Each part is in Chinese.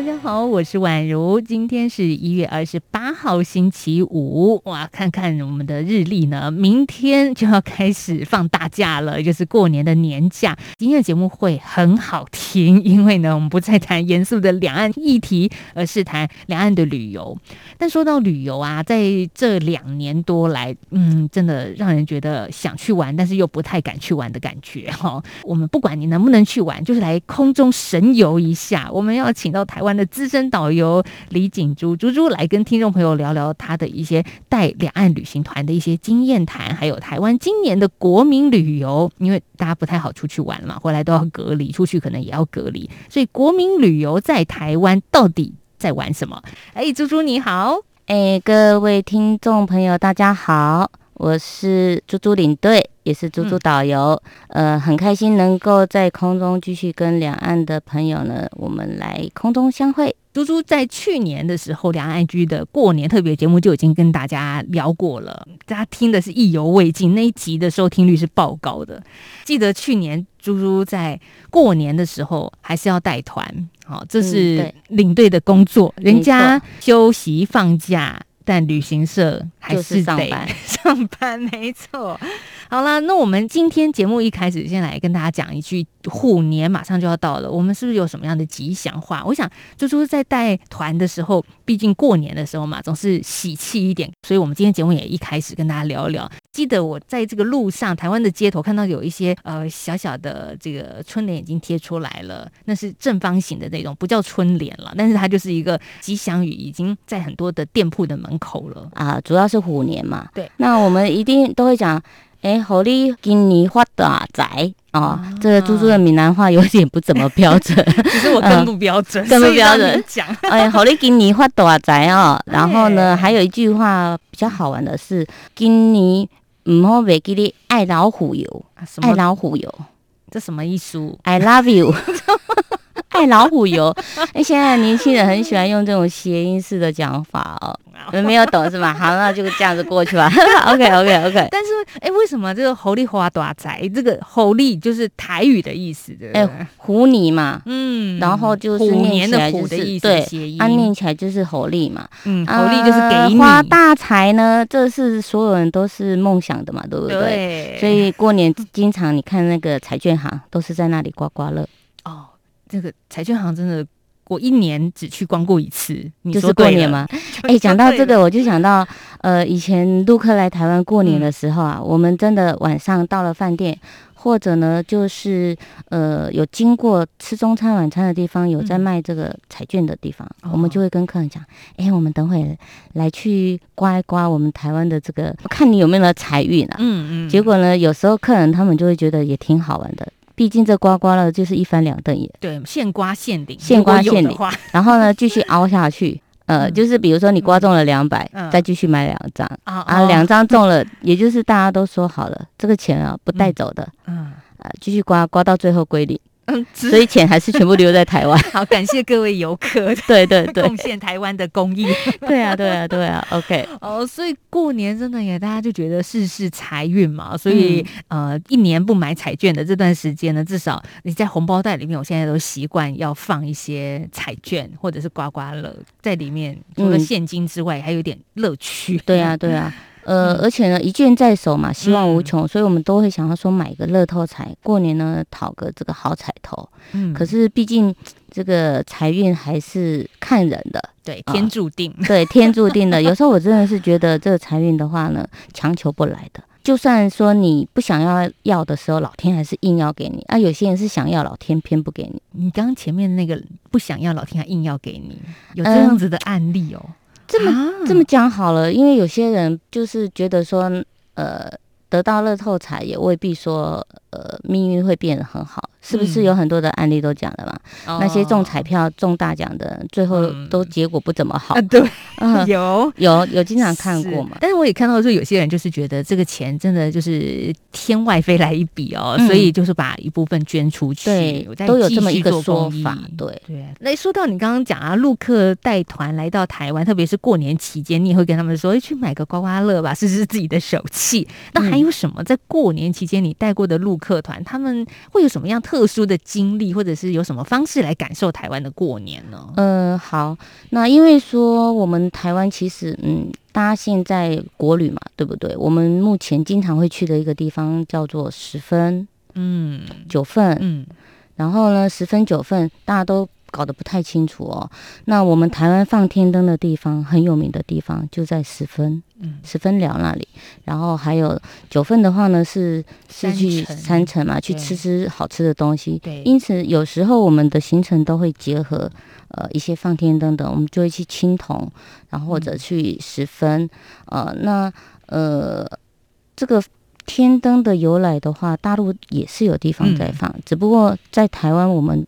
大家好，我是宛如。今天是一月二十八号，星期五。哇，看看我们的日历呢，明天就要开始放大假了，就是过年的年假。今天的节目会很好听，因为呢，我们不再谈严肃的两岸议题，而是谈两岸的旅游。但说到旅游啊，在这两年多来，嗯，真的让人觉得想去玩，但是又不太敢去玩的感觉哈。我们不管你能不能去玩，就是来空中神游一下。我们要请到台湾。的资深导游李锦珠，珠珠来跟听众朋友聊聊他的一些带两岸旅行团的一些经验谈，还有台湾今年的国民旅游，因为大家不太好出去玩嘛，回来都要隔离，出去可能也要隔离，所以国民旅游在台湾到底在玩什么？哎，珠珠你好，哎，各位听众朋友大家好，我是猪猪领队。也是猪猪导游，嗯、呃，很开心能够在空中继续跟两岸的朋友呢，我们来空中相会。猪猪在去年的时候，两岸 ING 的过年特别节目就已经跟大家聊过了，大家听的是意犹未尽，那一集的收听率是爆高的。记得去年猪猪在过年的时候还是要带团，好，这是领队的工作，嗯、人家休息放假。但旅行社还是得上班，上班没错。好啦，那我们今天节目一开始，先来跟大家讲一句：虎年马上就要到了，我们是不是有什么样的吉祥话？我想，珠珠在带团的时候，毕竟过年的时候嘛，总是喜气一点，所以我们今天节目也一开始跟大家聊一聊。记得我在这个路上，台湾的街头看到有一些呃小小的这个春联已经贴出来了，那是正方形的那种，不叫春联了，但是它就是一个吉祥语，已经在很多的店铺的门口了啊。主要是虎年嘛，对，那我们一定都会讲，哎，虎你今年发大财。哦，啊、这个猪猪的闽南话有点不怎么标准，其实我更不标准，更不标准。讲，哎，好你今年发大财哦。然后呢，还有一句话比较好玩的是，今年唔好忘记你爱老虎油，爱老虎油，这什么意思？I love you，爱老虎油。哎，现在年轻人很喜欢用这种谐音式的讲法哦。没有懂是吗？好，那就这样子过去吧。OK OK OK。但是，哎、欸，为什么这个“猴力花大财”这个“猴力”就是台语的意思的？哎、欸，虎你嘛，嗯，然后就是虎年的“虎”的意思，对，啊，念起来就是猴力嘛，嗯，猴力就是给你花大财呢，这是所有人都是梦想的嘛，对不对？对。所以过年经常你看那个彩券行都是在那里刮刮乐。哦，这个彩券行真的。我一年只去光顾一次，你就是过年吗？哎，讲到这个，我就想到，呃，以前陆客来台湾过年的时候啊，嗯、我们真的晚上到了饭店，或者呢，就是呃，有经过吃中餐晚餐的地方，有在卖这个彩券的地方，嗯、我们就会跟客人讲，哎、欸，我们等会来去刮一刮我们台湾的这个，看你有没有财运啊。嗯嗯。结果呢，有时候客人他们就会觉得也挺好玩的。毕竟这刮刮乐就是一翻两瞪眼，对，现刮现领，现刮现领。然后呢，继续凹下去，呃，就是比如说你刮中了两百，再继续买两张。啊，两张中了，也就是大家都说好了，这个钱啊不带走的，嗯，啊，继续刮，刮到最后归零。所以钱还是全部留在台湾。好，感谢各位游客，对对对，贡献台湾的公益。对啊，对啊，对啊。OK。哦，所以过年真的也大家就觉得事事财运嘛，所以、嗯、呃，一年不买彩券的这段时间呢，至少你在红包袋里面，我现在都习惯要放一些彩券或者是刮刮乐在里面，除了现金之外，还有点乐趣。嗯、对啊，对啊。呃，而且呢，一卷在手嘛，希望无穷，嗯、所以我们都会想要说买个乐透彩，过年呢讨个这个好彩头。嗯，可是毕竟这个财运还是看人的，对，天注定，呃、对，天注定的。有时候我真的是觉得这个财运的话呢，强求不来的。就算说你不想要要的时候，老天还是硬要给你啊。有些人是想要，老天偏不给你。你刚刚前面那个不想要，老天还硬要给你，有这样子的案例哦。嗯这么、啊、这么讲好了，因为有些人就是觉得说，呃，得到乐透彩也未必说呃命运会变得很好。是不是有很多的案例都讲了嘛？嗯、那些中彩票中大奖的，最后都结果不怎么好。嗯、对，嗯、有有有经常看过嘛？但是我也看到说，有些人就是觉得这个钱真的就是天外飞来一笔哦，嗯、所以就是把一部分捐出去。对，都有这么一个说法。对对。那说到你刚刚讲啊，陆客带团来到台湾，特别是过年期间，你也会跟他们说，哎去买个刮刮乐吧，试试自己的手气。那还有什么在过年期间你带过的陆客团，他们会有什么样特殊的经历？或者是有什么方式来感受台湾的过年呢？嗯、呃，好，那因为说我们台湾其实，嗯，大家现在国旅嘛，对不对？我们目前经常会去的一个地方叫做十分，嗯，九份，嗯，然后呢，十分九份，大家都。搞得不太清楚哦。那我们台湾放天灯的地方很有名的地方就在十分，嗯，十分寮那里。然后还有九份的话呢，是是去山城嘛，去吃吃好吃的东西。对，因此有时候我们的行程都会结合呃一些放天灯的，我们就会去青铜，然后或者去十分。嗯、呃，那呃这个天灯的由来的话，大陆也是有地方在放，嗯、只不过在台湾我们。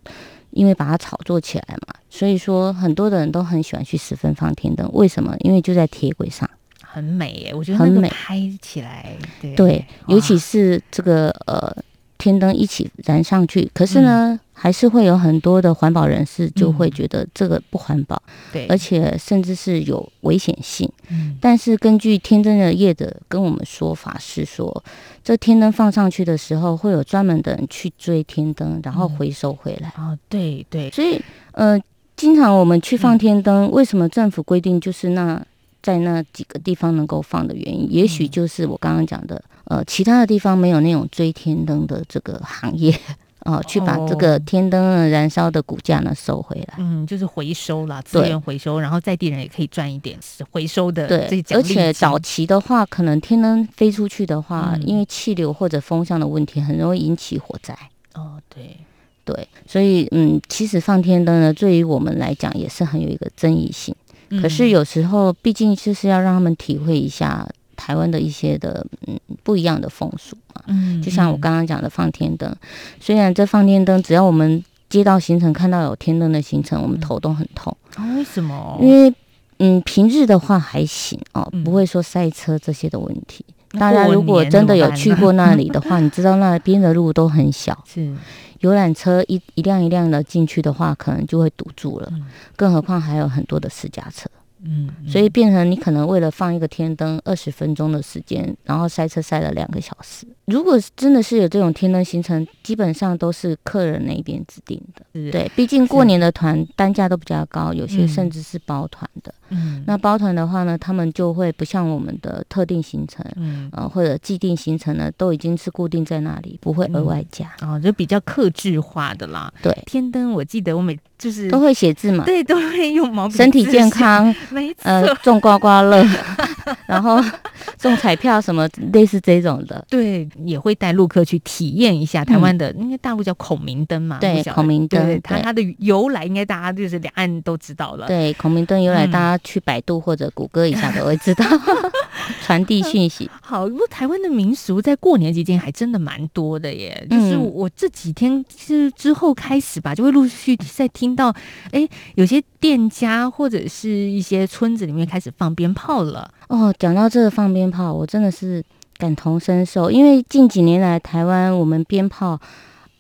因为把它炒作起来嘛，所以说很多的人都很喜欢去十分放天灯。为什么？因为就在铁轨上，很美耶。我觉得很美，拍起来，对，对，尤其是这个呃天灯一起燃上去，可是呢。嗯还是会有很多的环保人士就会觉得这个不环保，对、嗯，而且甚至是有危险性。嗯，但是根据天灯的业者跟我们说法是说，这天灯放上去的时候会有专门的人去追天灯，然后回收回来。哦，对对，所以呃，经常我们去放天灯，嗯、为什么政府规定就是那在那几个地方能够放的原因？也许就是我刚刚讲的，呃，其他的地方没有那种追天灯的这个行业。哦，去把这个天灯燃烧的骨架呢收回来，嗯，就是回收啦，资源回收，然后在地人也可以赚一点回收的。对，而且早期的话，可能天灯飞出去的话，嗯、因为气流或者风向的问题，很容易引起火灾。哦，对，对，所以嗯，其实放天灯呢，对于我们来讲也是很有一个争议性。嗯、可是有时候，毕竟就是要让他们体会一下。台湾的一些的嗯不一样的风俗嘛，嗯，就像我刚刚讲的放天灯，嗯、虽然这放天灯，只要我们接到行程看到有天灯的行程，我们头都很痛。啊、哦，为什么？因为嗯平日的话还行哦，不会说塞车这些的问题。嗯、大家如果真的有去过那里的话，你知道那边的路都很小，是游览车一一辆一辆的进去的话，可能就会堵住了，嗯、更何况还有很多的私家车。嗯，所以变成你可能为了放一个天灯二十分钟的时间，然后塞车塞了两个小时。如果真的是有这种天灯行程，基本上都是客人那边指定的。对，毕竟过年的团单价都比较高，有些甚至是包团的。嗯，那包团的话呢，他们就会不像我们的特定行程，嗯，呃，或者既定行程呢，都已经是固定在那里，不会额外加。哦，就比较克制化的啦。对，天灯我记得我每就是都会写字嘛，对，都会用毛笔。身体健康，没错。呃，中刮刮乐，然后 中彩票什么类似这种的。对，也会带陆客去体验一下台湾的，因为大陆叫孔明灯嘛。对，孔明灯，它它的由来应该大家就是两岸都知道了。对，孔明灯由来大家。去百度或者谷歌一下都会知道 传递讯息。好，不过台湾的民俗在过年期间还真的蛮多的耶。嗯、就是我这几天是之后开始吧，就会陆续在听到，哎、欸，有些店家或者是一些村子里面开始放鞭炮了。哦，讲到这个放鞭炮，我真的是感同身受，因为近几年来台湾我们鞭炮，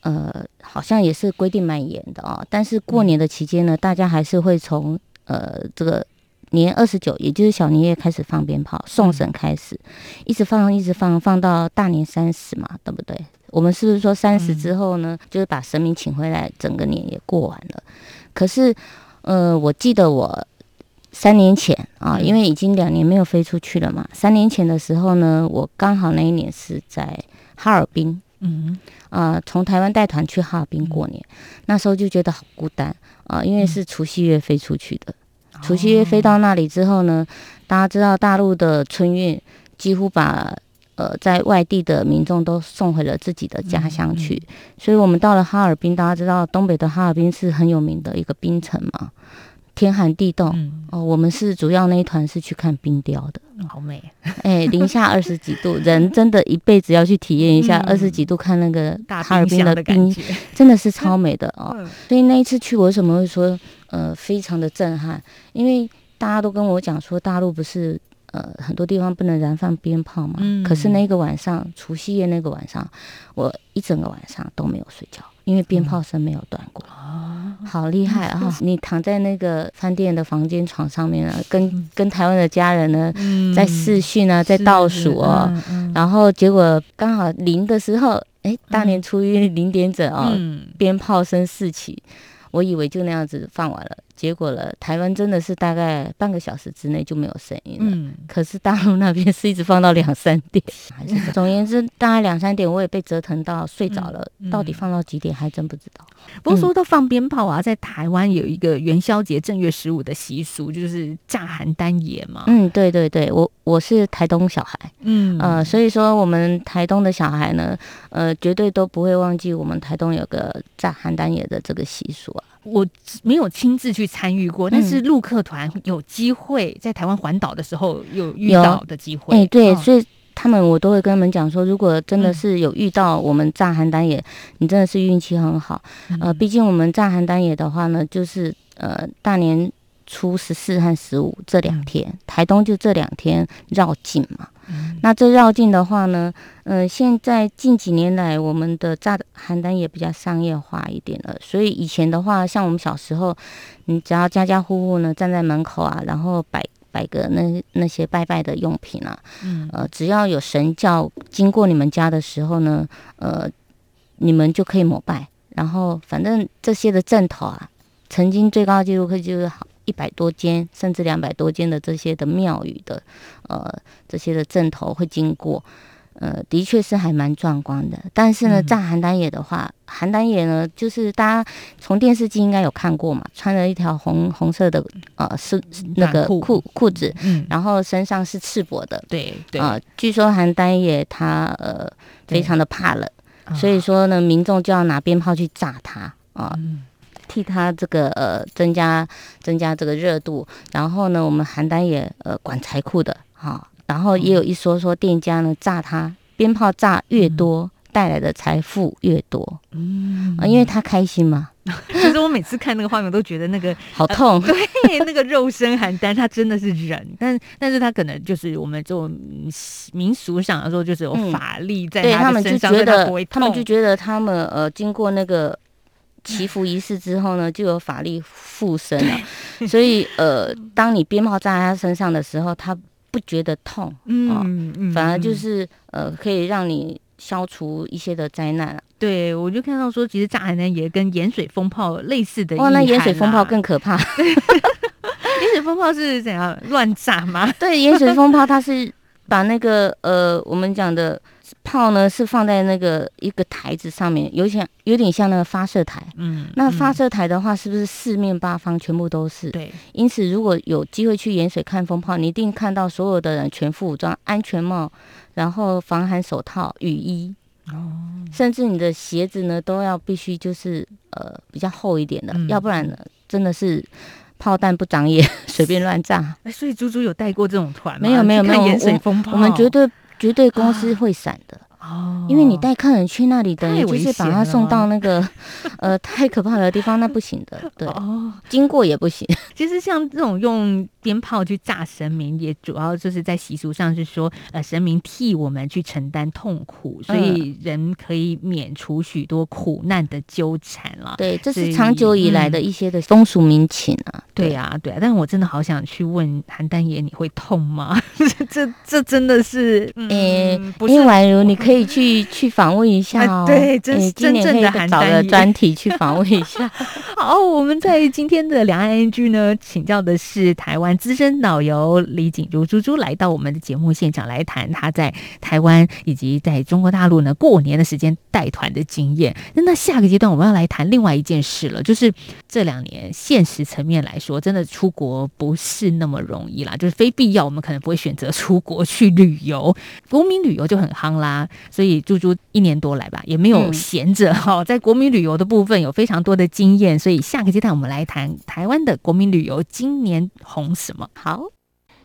呃，好像也是规定蛮严的哦。但是过年的期间呢，大家还是会从呃这个。年二十九，也就是小年夜开始放鞭炮，送神开始，一直放，一直放，放到大年三十嘛，对不对？我们是不是说三十之后呢，嗯、就是把神明请回来，整个年也过完了？可是，呃，我记得我三年前啊，因为已经两年没有飞出去了嘛，三年前的时候呢，我刚好那一年是在哈尔滨，嗯啊，从台湾带团去哈尔滨过年，嗯、那时候就觉得好孤单啊，因为是除夕夜飞出去的。除夕夜飞到那里之后呢，大家知道大陆的春运几乎把呃在外地的民众都送回了自己的家乡去，嗯嗯、所以我们到了哈尔滨，大家知道东北的哈尔滨是很有名的一个冰城嘛，天寒地冻、嗯、哦，我们是主要那一团是去看冰雕的，嗯、好美，哎，零下二十几度，人真的一辈子要去体验一下二十几度看那个哈尔滨的冰，的真的是超 美的哦。嗯、所以那一次去，我为什么会说呃非常的震撼？因为大家都跟我讲说，大陆不是。呃，很多地方不能燃放鞭炮嘛。嗯。可是那个晚上，除夕夜那个晚上，我一整个晚上都没有睡觉，因为鞭炮声没有断过。哦、嗯，好厉害啊！嗯、你躺在那个饭店的房间床上面啊，跟、嗯、跟台湾的家人呢，嗯、在视讯啊，在倒数哦。嗯嗯、然后结果刚好零的时候，哎，大年初一零点整哦，嗯、鞭炮声四起，我以为就那样子放完了。结果了，台湾真的是大概半个小时之内就没有声音了。嗯，可是大陆那边是一直放到两三点，还是总而言之，大概两三点我也被折腾到睡着了。嗯嗯、到底放到几点还真不知道。不过说到放鞭炮啊，在台湾有一个元宵节正月十五的习俗，就是炸邯郸野嘛。嗯，对对对，我我是台东小孩，嗯呃，所以说我们台东的小孩呢，呃，绝对都不会忘记我们台东有个炸邯郸野的这个习俗啊。我没有亲自去参与过，但是陆客团有机会在台湾环岛的时候有遇到的机会。哎、欸，对，哦、所以他们我都会跟他们讲说，如果真的是有遇到我们炸邯郸野，嗯、你真的是运气很好。呃，毕竟我们炸邯郸野的话呢，就是呃大年初十四和十五这两天，嗯、台东就这两天绕境嘛。嗯、那这绕境的话呢，呃，现在近几年来，我们的炸邯郸也比较商业化一点了。所以以前的话，像我们小时候，你只要家家户户呢站在门口啊，然后摆摆个那那些拜拜的用品啊，嗯，呃，只要有神教经过你们家的时候呢，呃，你们就可以膜拜。然后反正这些的阵头啊，曾经最高纪录可就是好。一百多间甚至两百多间的这些的庙宇的，呃，这些的阵头会经过，呃，的确是还蛮壮观的。但是呢，炸邯郸野的话，邯郸野呢，就是大家从电视机应该有看过嘛，穿了一条红红色的呃是那个裤。裤子，嗯，然后身上是赤膊的，对对。啊，据说邯郸野他呃非常的怕冷，所以说呢，民众就要拿鞭炮去炸他啊。替他这个呃增加增加这个热度，然后呢，我们邯郸也呃管财库的哈、哦，然后也有一说说店家呢炸他鞭炮炸越多，嗯、带来的财富越多，嗯。啊，因为他开心嘛。其实我每次看那个画面，都觉得那个好痛，呃、对，那个肉身邯郸，他真的是人，但但是他可能就是我们这种民俗上来说，就是有法力在他的身上，嗯、对他们就觉得他，他们就觉得他们呃经过那个。祈福仪式之后呢，就有法力附身了，所以呃，当你鞭炮炸在他身上的时候，他不觉得痛，嗯，嗯，反而就是呃，可以让你消除一些的灾难。对，我就看到说，其实炸寒单爷跟盐水风炮类似的。哇，那盐水风炮更可怕。盐水风炮是怎样乱炸吗？对，盐水风炮它是把那个呃，我们讲的。炮呢是放在那个一个台子上面，有点有点像那个发射台。嗯，那发射台的话，是不是四面八方全部都是？对。因此，如果有机会去盐水看风炮，你一定看到所有的人全副武装，安全帽，然后防寒手套、雨衣，哦，甚至你的鞋子呢都要必须就是呃比较厚一点的，嗯、要不然呢真的是炮弹不长眼，随便乱炸。哎，所以猪猪有带过这种团吗？没有没有没有，盐水蜂炮，我们绝对。绝对公司会闪的。啊哦，因为你带客人去那里，等于就是把他送到那个，呃，太可怕的地方，那不行的。对，哦，经过也不行。其实像这种用鞭炮去炸神明，也主要就是在习俗上是说，呃，神明替我们去承担痛苦，所以人可以免除许多苦难的纠缠了。对，这是长久以来的一些的风俗民情啊。对呀，对啊。但是我真的好想去问韩丹爷，你会痛吗？这这真的是，诶，因为婉如你可以。可以去去访问一下哦，对，真真正的寒单爷，找个专题去访问一下。好，我们在今天的两岸 ING 呢，请教的是台湾资深导游李锦如猪猪，来到我们的节目现场来谈他在台湾以及在中国大陆呢过年的时间带团的经验。那那下个阶段我们要来谈另外一件事了，就是这两年现实层面来说，真的出国不是那么容易啦，就是非必要我们可能不会选择出国去旅游，国民旅游就很夯啦。所以猪猪一年多来吧，也没有闲着哈，在国民旅游的部分有非常多的经验，所所以下个阶段我们来谈台湾的国民旅游今年红什么？好，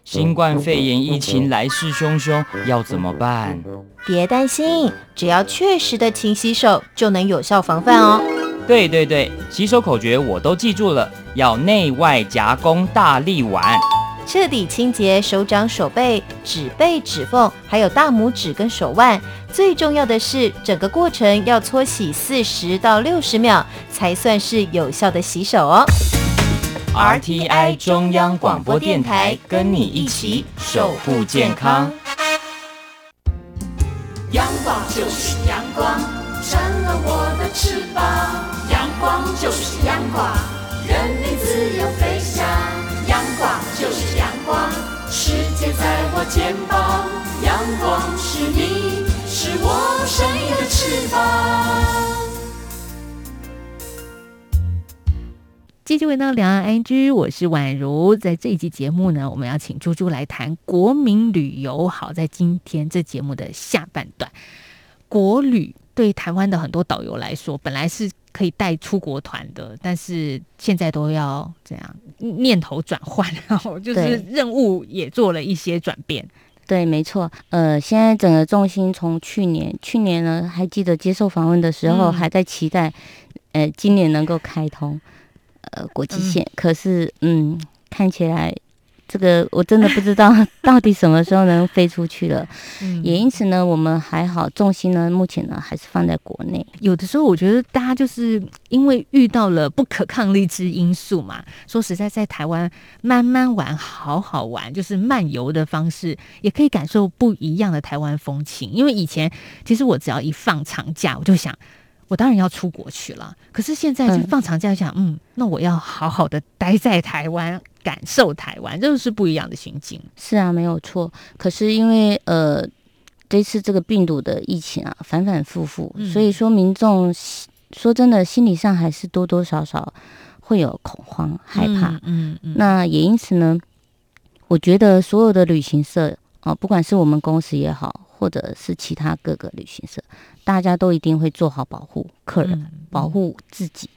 新冠肺炎疫情来势汹汹，要怎么办？别担心，只要确实的勤洗手，就能有效防范哦。对对对，洗手口诀我都记住了，要内外夹攻大立腕。彻底清洁手掌、手背、指背、指缝，还有大拇指跟手腕。最重要的是，整个过程要搓洗四十到六十秒，才算是有效的洗手哦。RTI 中央广播电台，跟你一起守护健康。阳光就是阳光，成了我的翅膀。阳光就是阳光，任你自由飞翔。阳光就是阳光，世界在我肩膀。阳光是你，是我生命的翅膀。继续回到两岸安居我是宛如。在这一集节目呢，我们要请猪猪来谈国民旅游。好，在今天这节目的下半段，国旅对台湾的很多导游来说，本来是可以带出国团的，但是现在都要这样念头转换，然后就是任务也做了一些转变。对，没错。呃，现在整个重心从去年，去年呢，还记得接受访问的时候，还在期待，呃，今年能够开通。呃，国际线，嗯，可是，嗯，看起来这个我真的不知道 到底什么时候能飞出去了。嗯，也因此呢，我们还好，重心呢，目前呢还是放在国内。有的时候，我觉得大家就是因为遇到了不可抗力之因素嘛。说实在，在台湾慢慢玩，好好玩，就是漫游的方式，也可以感受不一样的台湾风情。因为以前，其实我只要一放长假，我就想。我当然要出国去了，可是现在就放长假想，嗯，嗯，那我要好好的待在台湾，感受台湾，这是不一样的心境。是啊，没有错。可是因为呃，这次这个病毒的疫情啊，反反复复，嗯、所以说民众说真的，心理上还是多多少少会有恐慌、害怕。嗯嗯，嗯。那也因此呢，我觉得所有的旅行社啊、呃，不管是我们公司也好，或者是其他各个旅行社。大家都一定会做好保护客人，嗯、保护自己，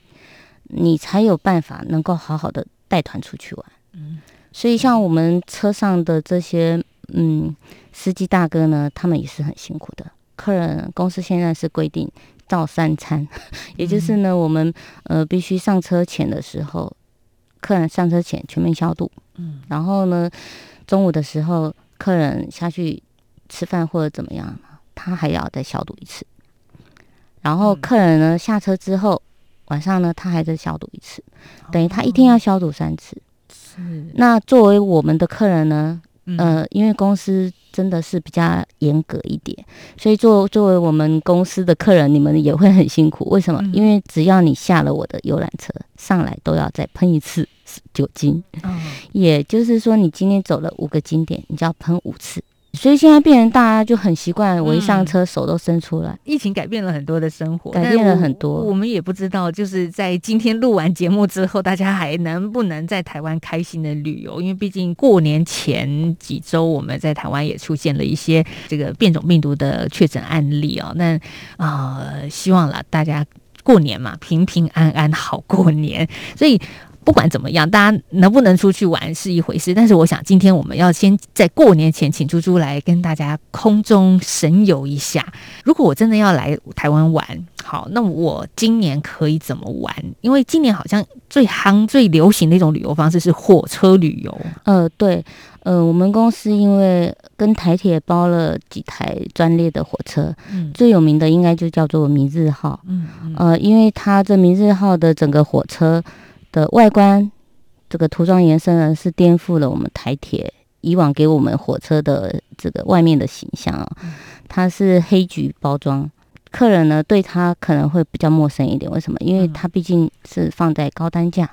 你才有办法能够好好的带团出去玩。嗯，所以像我们车上的这些嗯司机大哥呢，他们也是很辛苦的。客人公司现在是规定照三餐，也就是呢，我们呃必须上车前的时候，客人上车前全面消毒。嗯，然后呢，中午的时候客人下去吃饭或者怎么样，他还要再消毒一次。然后客人呢下车之后，晚上呢他还在消毒一次，等于他一天要消毒三次。是。那作为我们的客人呢，呃，因为公司真的是比较严格一点，所以作作为我们公司的客人，你们也会很辛苦。为什么？因为只要你下了我的游览车，上来都要再喷一次酒精。也就是说，你今天走了五个景点，你就要喷五次。所以现在变成大家就很习惯，我一上车手都伸出来。疫情改变了很多的生活，改变了很多。我，我们也不知道，就是在今天录完节目之后，大家还能不能在台湾开心的旅游？因为毕竟过年前几周，我们在台湾也出现了一些这个变种病毒的确诊案例哦。那啊、呃，希望了大家过年嘛，平平安安好过年。所以。不管怎么样，大家能不能出去玩是一回事。但是，我想今天我们要先在过年前请猪猪来跟大家空中神游一下。如果我真的要来台湾玩，好，那我今年可以怎么玩？因为今年好像最夯、最流行的一种旅游方式是火车旅游。呃，对，呃，我们公司因为跟台铁包了几台专列的火车，嗯，最有名的应该就叫做明日号，嗯，嗯，呃，因为它这明日号的整个火车。的外观，这个涂装颜色呢，是颠覆了我们台铁以往给我们火车的这个外面的形象啊。它是黑橘包装，客人呢对它可能会比较陌生一点。为什么？因为它毕竟是放在高单价。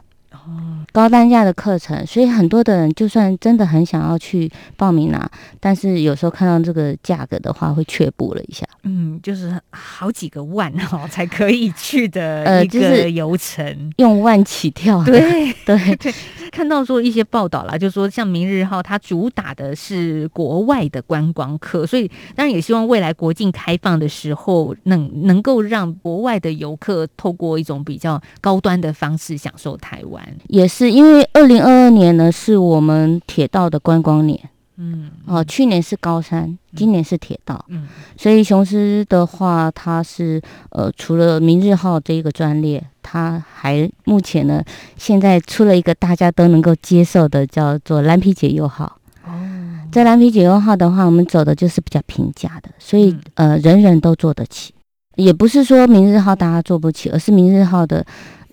哦。高单价的课程，所以很多的人就算真的很想要去报名啊，但是有时候看到这个价格的话，会却步了一下。嗯，就是好几个万哦才可以去的 一个游程，呃就是、用万起跳。对对 对，对，看到说一些报道啦，就说像明日号，它主打的是国外的观光客，所以当然也希望未来国境开放的时候，能能够让国外的游客透过一种比较高端的方式享受台湾，也是。因为二零二二年呢，是我们铁道的观光年，嗯，哦，去年是高山，今年是铁道，嗯，所以雄狮的话，它是呃，除了明日号这一个专列，它还目前呢，现在出了一个大家都能够接受的，叫做蓝皮解忧号。哦，在蓝皮解忧号的话，我们走的就是比较平价的，所以呃，人人都坐得起，也不是说明日号大家坐不起，而是明日号的。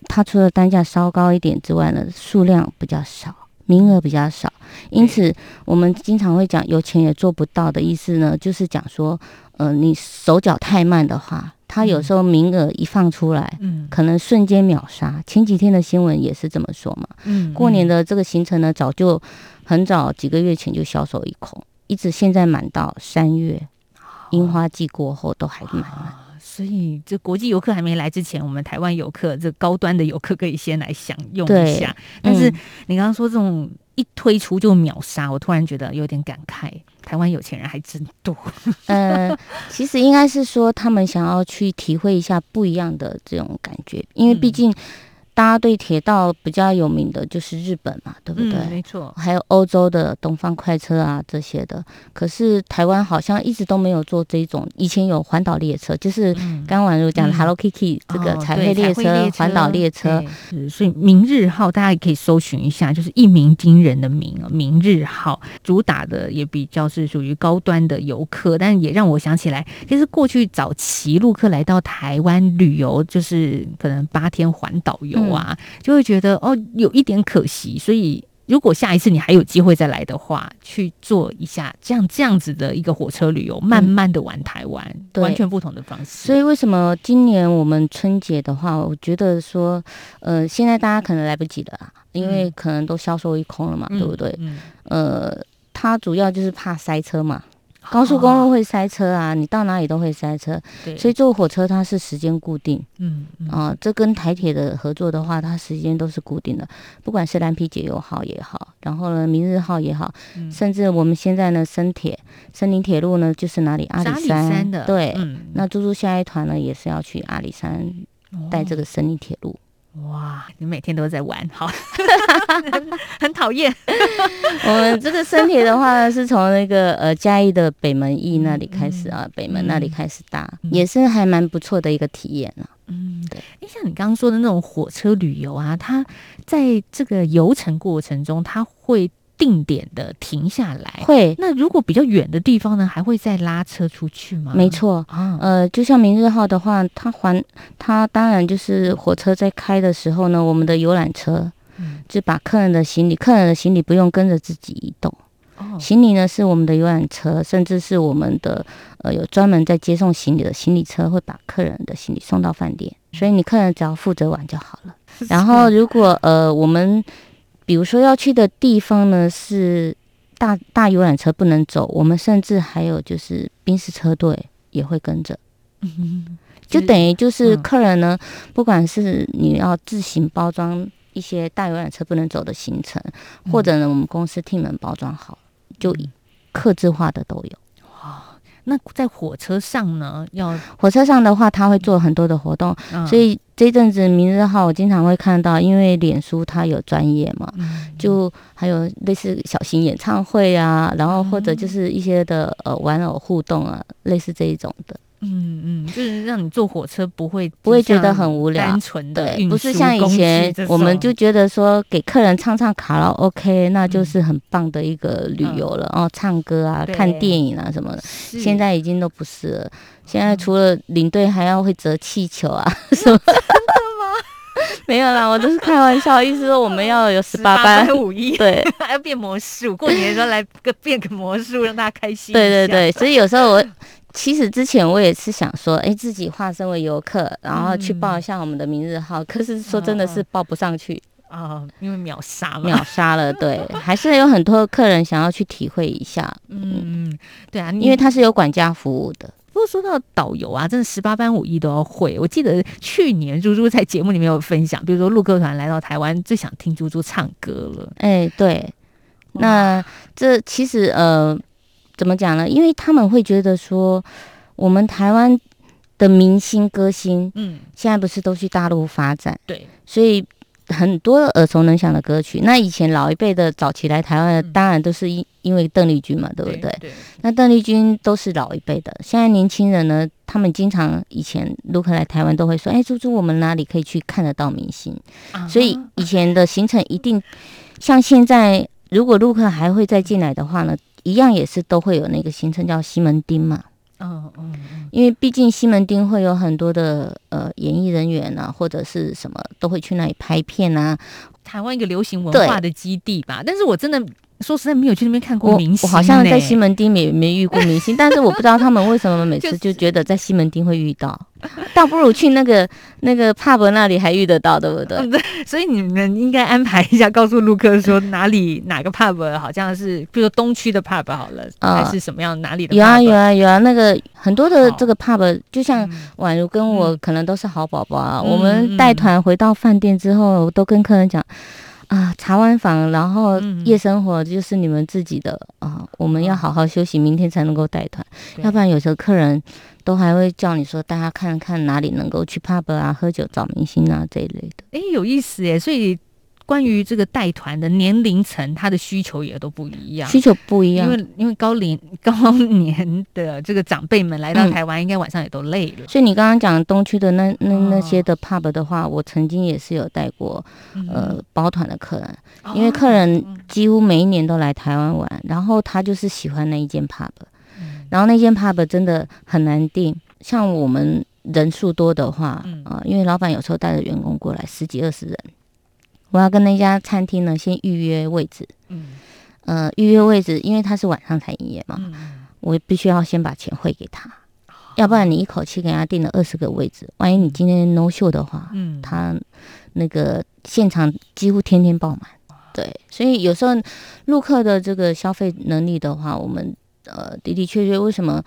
它除了单价稍高一点之外呢，数量比较少，名额比较少，因此我们经常会讲有钱也做不到的意思呢，就是讲说，呃，你手脚太慢的话，它有时候名额一放出来，嗯，可能瞬间秒杀。前几天的新闻也是这么说嘛，嗯，过年的这个行程呢，早就很早几个月前就销售一空，一直现在满到三月，樱花季过后都还满满。所以，这国际游客还没来之前，我们台湾游客，这高端的游客可以先来享用一下。但是，你刚刚说这种一推出就秒杀，我突然觉得有点感慨。台湾有钱人还真多。呃，其实应该是说，他们想要去体会一下不一样的这种感觉，因为毕竟。大家对铁道比较有名的就是日本嘛，对不对？嗯、没错，还有欧洲的东方快车啊这些的。可是台湾好像一直都没有做这种。以前有环岛列车，就是刚婉如讲的 Hello Kitty、嗯、这个彩绘列车、环岛列车。所以明日号大家也可以搜寻一下，就是一鸣惊人的鸣啊，明日号主打的也比较是属于高端的游客，但也让我想起来，其实过去早期陆客来到台湾旅游，就是可能八天环岛游。哇，就会觉得哦，有一点可惜。所以，如果下一次你还有机会再来的话，去做一下这样这样子的一个火车旅游，慢慢的玩台湾，嗯、完全不同的方式。所以，为什么今年我们春节的话，我觉得说，呃，现在大家可能来不及了，因为可能都销售一空了嘛，嗯、对不对？呃，它主要就是怕塞车嘛。高速公路会塞车啊，哦、你到哪里都会塞车，所以坐火车它是时间固定，嗯，嗯。啊，这跟台铁的合作的话，它时间都是固定的，不管是蓝皮解忧号也好，然后呢明日号也好，嗯、甚至我们现在呢深铁森林铁路呢就是哪里阿里山，阿里山的对，嗯、那猪猪下一团呢也是要去阿里山带这个森林铁路。哦哇，你每天都在玩，好，很讨厌。我们这个身体的话呢，是从那个呃嘉义的北门驿那里开始啊，嗯、北门那里开始搭，嗯、也是还蛮不错的一个体验啊。嗯，对。哎，像你刚刚说的那种火车旅游啊，它在这个游程过程中，它会。定点的停下来。会，那如果比较远的地方呢，还会再拉车出去吗？没错，啊、呃，就像明日号的话，它还它当然就是火车在开的时候呢，我们的游览车，嗯，就把客人的行李，客人的行李不用跟着自己移动，哦，行李呢是我们的游览车，甚至是我们的呃有专门在接送行李的行李车，会把客人的行李送到饭店，所以你客人只要负责玩就好了。然后如果呃我们比如说要去的地方呢，是大大游览车不能走，我们甚至还有就是宾士车队也会跟着，嗯，就等于就是客人呢，嗯、不管是你要自行包装一些大游览车不能走的行程，嗯、或者呢我们公司替你们包装好，就客制化的都有。那在火车上呢？要火车上的话，他会做很多的活动，嗯、所以这阵子明日号我经常会看到，因为脸书它有专业嘛，嗯、就还有类似小型演唱会啊，然后或者就是一些的呃玩偶互动啊，类似这一种的。嗯嗯，就是让你坐火车不会不会觉得很无聊，单纯的对，不是像以前我们就觉得说给客人唱唱卡拉 OK，那就是很棒的一个旅游了哦，唱歌啊、看电影啊什么的，现在已经都不是了。现在除了领队还要会折气球啊 什么？没有啦，我都是开玩笑，意思说我们要有十八般武艺，对，还要变魔术，过年的时候来个变个魔术，让大家开心。对对对，所以有时候我。其实之前我也是想说，哎，自己化身为游客，然后去报一下我们的明日号。嗯、可是说真的是报不上去，哦，因为秒杀嘛，秒杀了。对，还是有很多客人想要去体会一下。嗯，对啊，因为他是有管家服务的。不过说到导游啊，真的十八般武艺都要会。我记得去年猪猪在节目里面有分享，比如说陆客团来到台湾，最想听猪猪唱歌了。哎，对，那这其实呃，怎么讲呢？因为他们会觉得说，我们台湾的明星歌星，嗯，现在不是都去大陆发展，对，所以。很多耳熟能详的歌曲，那以前老一辈的早期来台湾的，当然都是因因为邓丽君嘛，对不对？对对，那邓丽君都是老一辈的，现在年轻人呢，他们经常以前陆客来台湾都会说：“哎，猪猪，我们哪里可以去看得到明星？”啊、所以以前的行程一定像现在，如果陆客还会再进来的话呢，一样也是都会有那个行程叫西门町嘛。嗯嗯，因为毕竟西门町会有很多的呃演艺人员啊，或者是什么都会去那里拍片啊，台湾一个流行文化的基地吧。但是我真的。说实在，没有去那边看过明星。我好像在西门町没没遇过明星，但是我不知道他们为什么每次 就觉得在西门町会遇到，倒不如去那个那个 pub 那里还遇得到，对不对？对，所以你们应该安排一下，告诉陆客说哪里 哪个 pub 好像是，比如说东区的 pub 好了，还是什么样哪里的？有啊有啊有啊，那个很多的这个 pub，就像宛如跟我可能都是好宝宝啊，我们带团回到饭店之后，都跟客人讲。啊，查完房，然后夜生活就是你们自己的、嗯、啊。我们要好好休息，明天才能够带团，要不然有时候客人都还会叫你说，大家看看哪里能够去 pub 啊，喝酒找明星啊这一类的。哎，有意思耶，所以。关于这个带团的年龄层，他的需求也都不一样，需求不一样，因为因为高龄高年的这个长辈们来到台湾，应该晚上也都累了。嗯、所以你刚刚讲东区的那那那些的 pub 的话，我曾经也是有带过，呃，包团的客人，因为客人几乎每一年都来台湾玩，然后他就是喜欢那一间 pub，然后那间 pub 真的很难订，像我们人数多的话，啊、呃，因为老板有时候带着员工过来，十几二十人。我要跟那家餐厅呢先预约位置，嗯，呃，预约位置，因为他是晚上才营业嘛，嗯，我必须要先把钱汇给他，嗯，要不然你一口气给他订了二十个位置，万一你今天 no show 的话，嗯，他那个现场几乎天天爆满，对，所以有时候陆客的这个消费能力的话，我们呃的的确确，为什么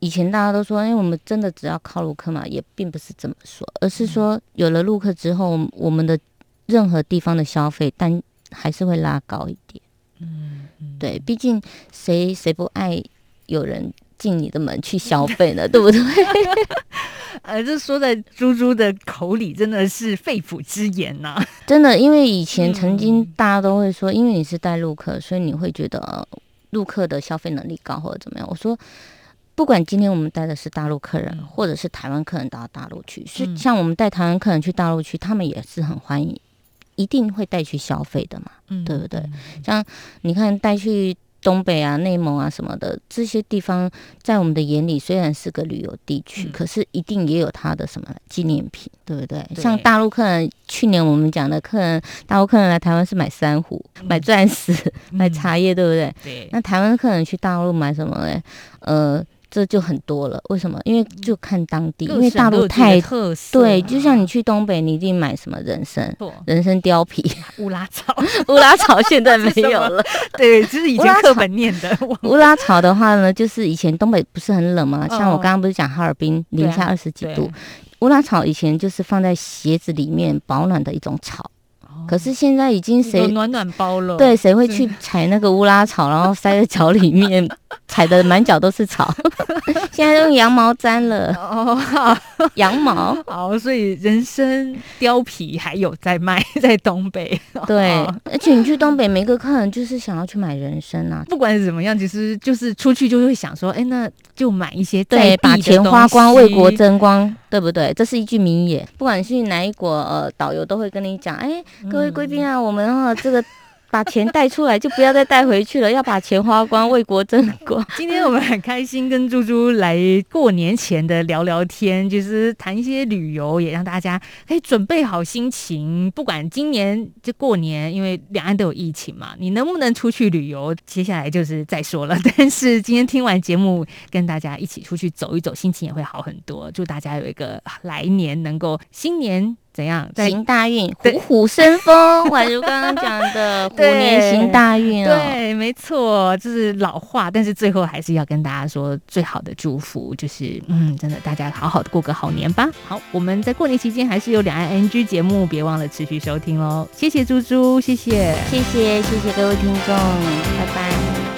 以前大家都说，因为我们真的只要靠陆客嘛，也并不是这么说，而是说有了陆客之后，我们的。任何地方的消费，但还是会拉高一点。嗯，嗯对，毕竟谁谁不爱有人进你的门去消费呢？对不对？呃，这说在猪猪的口里，真的是肺腑之言呐、啊！真的，因为以前曾经大家都会说，因为你是带路客，所以你会觉得路客的消费能力高或者怎么样。我说，不管今天我们带的是大陆客人，或者是台湾客人到大陆去，是像我们带台湾客人去大陆去，他们也是很欢迎。一定会带去消费的嘛，嗯，对不对？像你看带去东北啊、内蒙啊什么的这些地方，在我们的眼里虽然是个旅游地区，嗯，可是一定也有它的什么纪念品，对不对？对，像大陆客人，去年我们讲的客人，大陆客人来台湾是买珊瑚、嗯、买钻石、嗯、买茶叶，对不对？对。那台湾客人去大陆买什么嘞？呃。这就很多了，为什么？因为就看当地，因为大陆太特色。对，就像你去东北，你一定买什么人参、人参貂皮、乌拉草。乌拉草现在没有了，对，就是以前课本念的。乌拉草的话呢，就是以前东北不是很冷吗？像我刚刚不是讲哈尔滨零下二十几度，乌拉草以前就是放在鞋子里面保暖的一种草。可是现在已经谁暖暖包了？对，谁会去采那个乌拉草，然后塞在脚里面，踩的满脚都是草？现在用羊毛毡了哦，羊毛好，所以人参貂皮还有在卖，在东北。对，而且你去东北，每个客人就是想要去买人参啊。不管是怎么样，其实就是出去就会想说，哎，那就买一些对，把钱花光，为国争光，对不对？这是一句名言。不管是哪一国，呃，导游都会跟你讲，哎。各位贵宾啊，我们哈这个把钱带出来，就不要再带回去了，要把钱花光，为国争光。今天我们很开心跟猪猪来过年前的聊聊天，就是谈一些旅游，也让大家可以准备好心情。不管今年就过年，因为两岸都有疫情嘛，你能不能出去旅游，接下来就是再说了。但是今天听完节目，跟大家一起出去走一走，心情也会好很多。祝大家有一个来年能够新年。怎样？行大运，虎虎生风。宛如刚刚讲的，虎年行大运哦。对，没错，就是老话，但是最后还是要跟大家说最好的祝福，就是嗯，真的，大家好好的过个好年吧。好，我们在过年期间还是有两岸 ING 节目，别忘了持续收听喽。谢谢猪猪，谢谢，谢谢，谢谢各位听众，拜拜。